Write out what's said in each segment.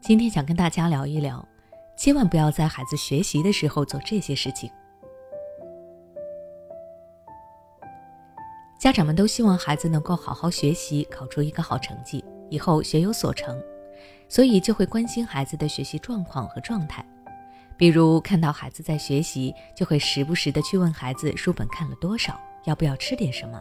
今天想跟大家聊一聊，千万不要在孩子学习的时候做这些事情。家长们都希望孩子能够好好学习，考出一个好成绩，以后学有所成，所以就会关心孩子的学习状况和状态。比如看到孩子在学习，就会时不时的去问孩子书本看了多少，要不要吃点什么。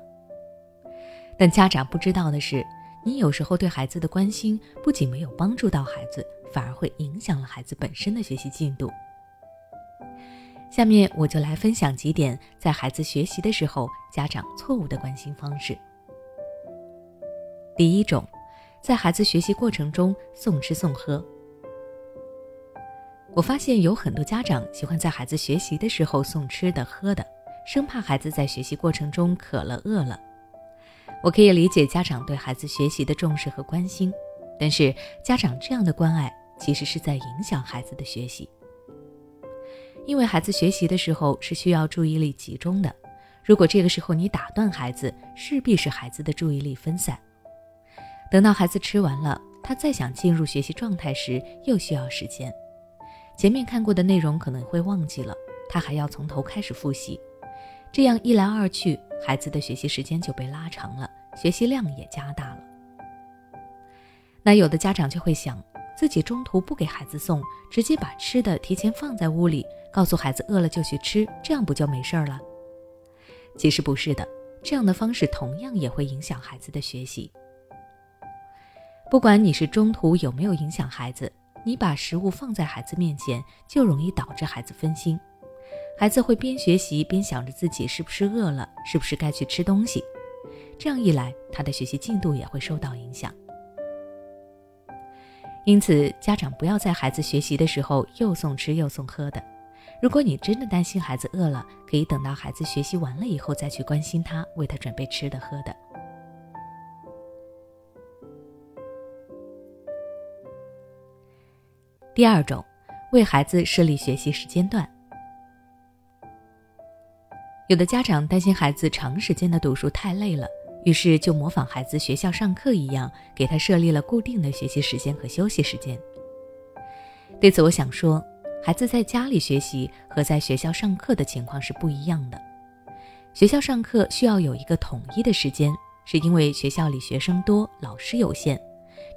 但家长不知道的是，你有时候对孩子的关心不仅没有帮助到孩子，反而会影响了孩子本身的学习进度。下面我就来分享几点在孩子学习的时候家长错误的关心方式。第一种，在孩子学习过程中送吃送喝。我发现有很多家长喜欢在孩子学习的时候送吃的喝的，生怕孩子在学习过程中渴了饿了。我可以理解家长对孩子学习的重视和关心，但是家长这样的关爱其实是在影响孩子的学习。因为孩子学习的时候是需要注意力集中的，如果这个时候你打断孩子，势必使孩子的注意力分散。等到孩子吃完了，他再想进入学习状态时，又需要时间。前面看过的内容可能会忘记了，他还要从头开始复习，这样一来二去，孩子的学习时间就被拉长了，学习量也加大了。那有的家长就会想，自己中途不给孩子送，直接把吃的提前放在屋里，告诉孩子饿了就去吃，这样不就没事了？其实不是的，这样的方式同样也会影响孩子的学习。不管你是中途有没有影响孩子。你把食物放在孩子面前，就容易导致孩子分心。孩子会边学习边想着自己是不是饿了，是不是该去吃东西。这样一来，他的学习进度也会受到影响。因此，家长不要在孩子学习的时候又送吃又送喝的。如果你真的担心孩子饿了，可以等到孩子学习完了以后再去关心他，为他准备吃的喝的。第二种，为孩子设立学习时间段。有的家长担心孩子长时间的读书太累了，于是就模仿孩子学校上课一样，给他设立了固定的学习时间和休息时间。对此，我想说，孩子在家里学习和在学校上课的情况是不一样的。学校上课需要有一个统一的时间，是因为学校里学生多，老师有限。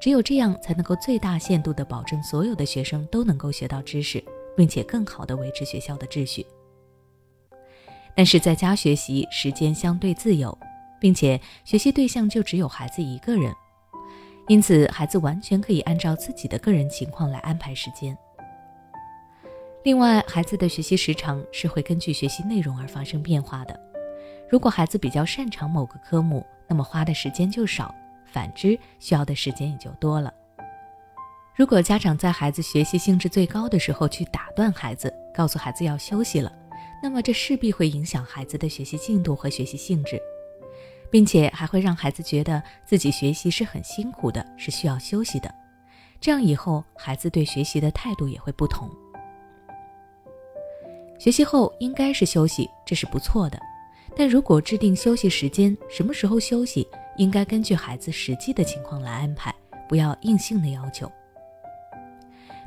只有这样才能够最大限度地保证所有的学生都能够学到知识，并且更好地维持学校的秩序。但是在家学习时间相对自由，并且学习对象就只有孩子一个人，因此孩子完全可以按照自己的个人情况来安排时间。另外，孩子的学习时长是会根据学习内容而发生变化的。如果孩子比较擅长某个科目，那么花的时间就少。反之，需要的时间也就多了。如果家长在孩子学习兴致最高的时候去打断孩子，告诉孩子要休息了，那么这势必会影响孩子的学习进度和学习兴致，并且还会让孩子觉得自己学习是很辛苦的，是需要休息的。这样以后孩子对学习的态度也会不同。学习后应该是休息，这是不错的。但如果制定休息时间，什么时候休息？应该根据孩子实际的情况来安排，不要硬性的要求。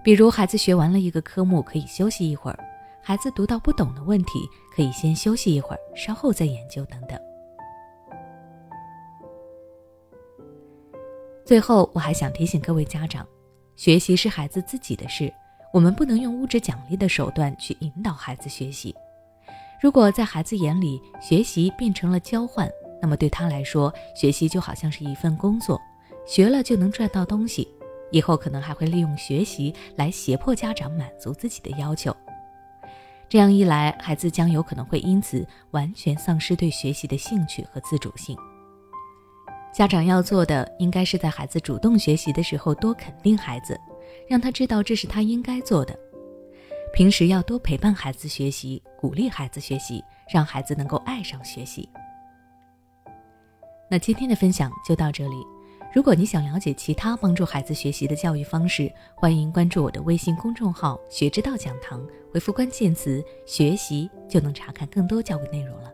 比如，孩子学完了一个科目，可以休息一会儿；孩子读到不懂的问题，可以先休息一会儿，稍后再研究等等。最后，我还想提醒各位家长，学习是孩子自己的事，我们不能用物质奖励的手段去引导孩子学习。如果在孩子眼里，学习变成了交换，那么对他来说，学习就好像是一份工作，学了就能赚到东西，以后可能还会利用学习来胁迫家长满足自己的要求。这样一来，孩子将有可能会因此完全丧失对学习的兴趣和自主性。家长要做的，应该是在孩子主动学习的时候多肯定孩子，让他知道这是他应该做的。平时要多陪伴孩子学习，鼓励孩子学习，让孩子能够爱上学习。那今天的分享就到这里。如果你想了解其他帮助孩子学习的教育方式，欢迎关注我的微信公众号“学之道讲堂”，回复关键词“学习”就能查看更多教育内容了。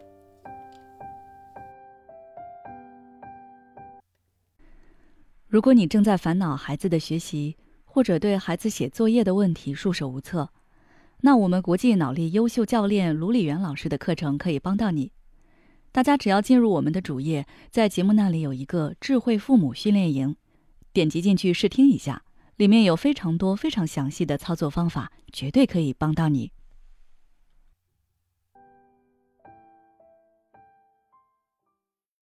如果你正在烦恼孩子的学习，或者对孩子写作业的问题束手无策，那我们国际脑力优秀教练卢礼元老师的课程可以帮到你。大家只要进入我们的主页，在节目那里有一个智慧父母训练营，点击进去试听一下，里面有非常多非常详细的操作方法，绝对可以帮到你。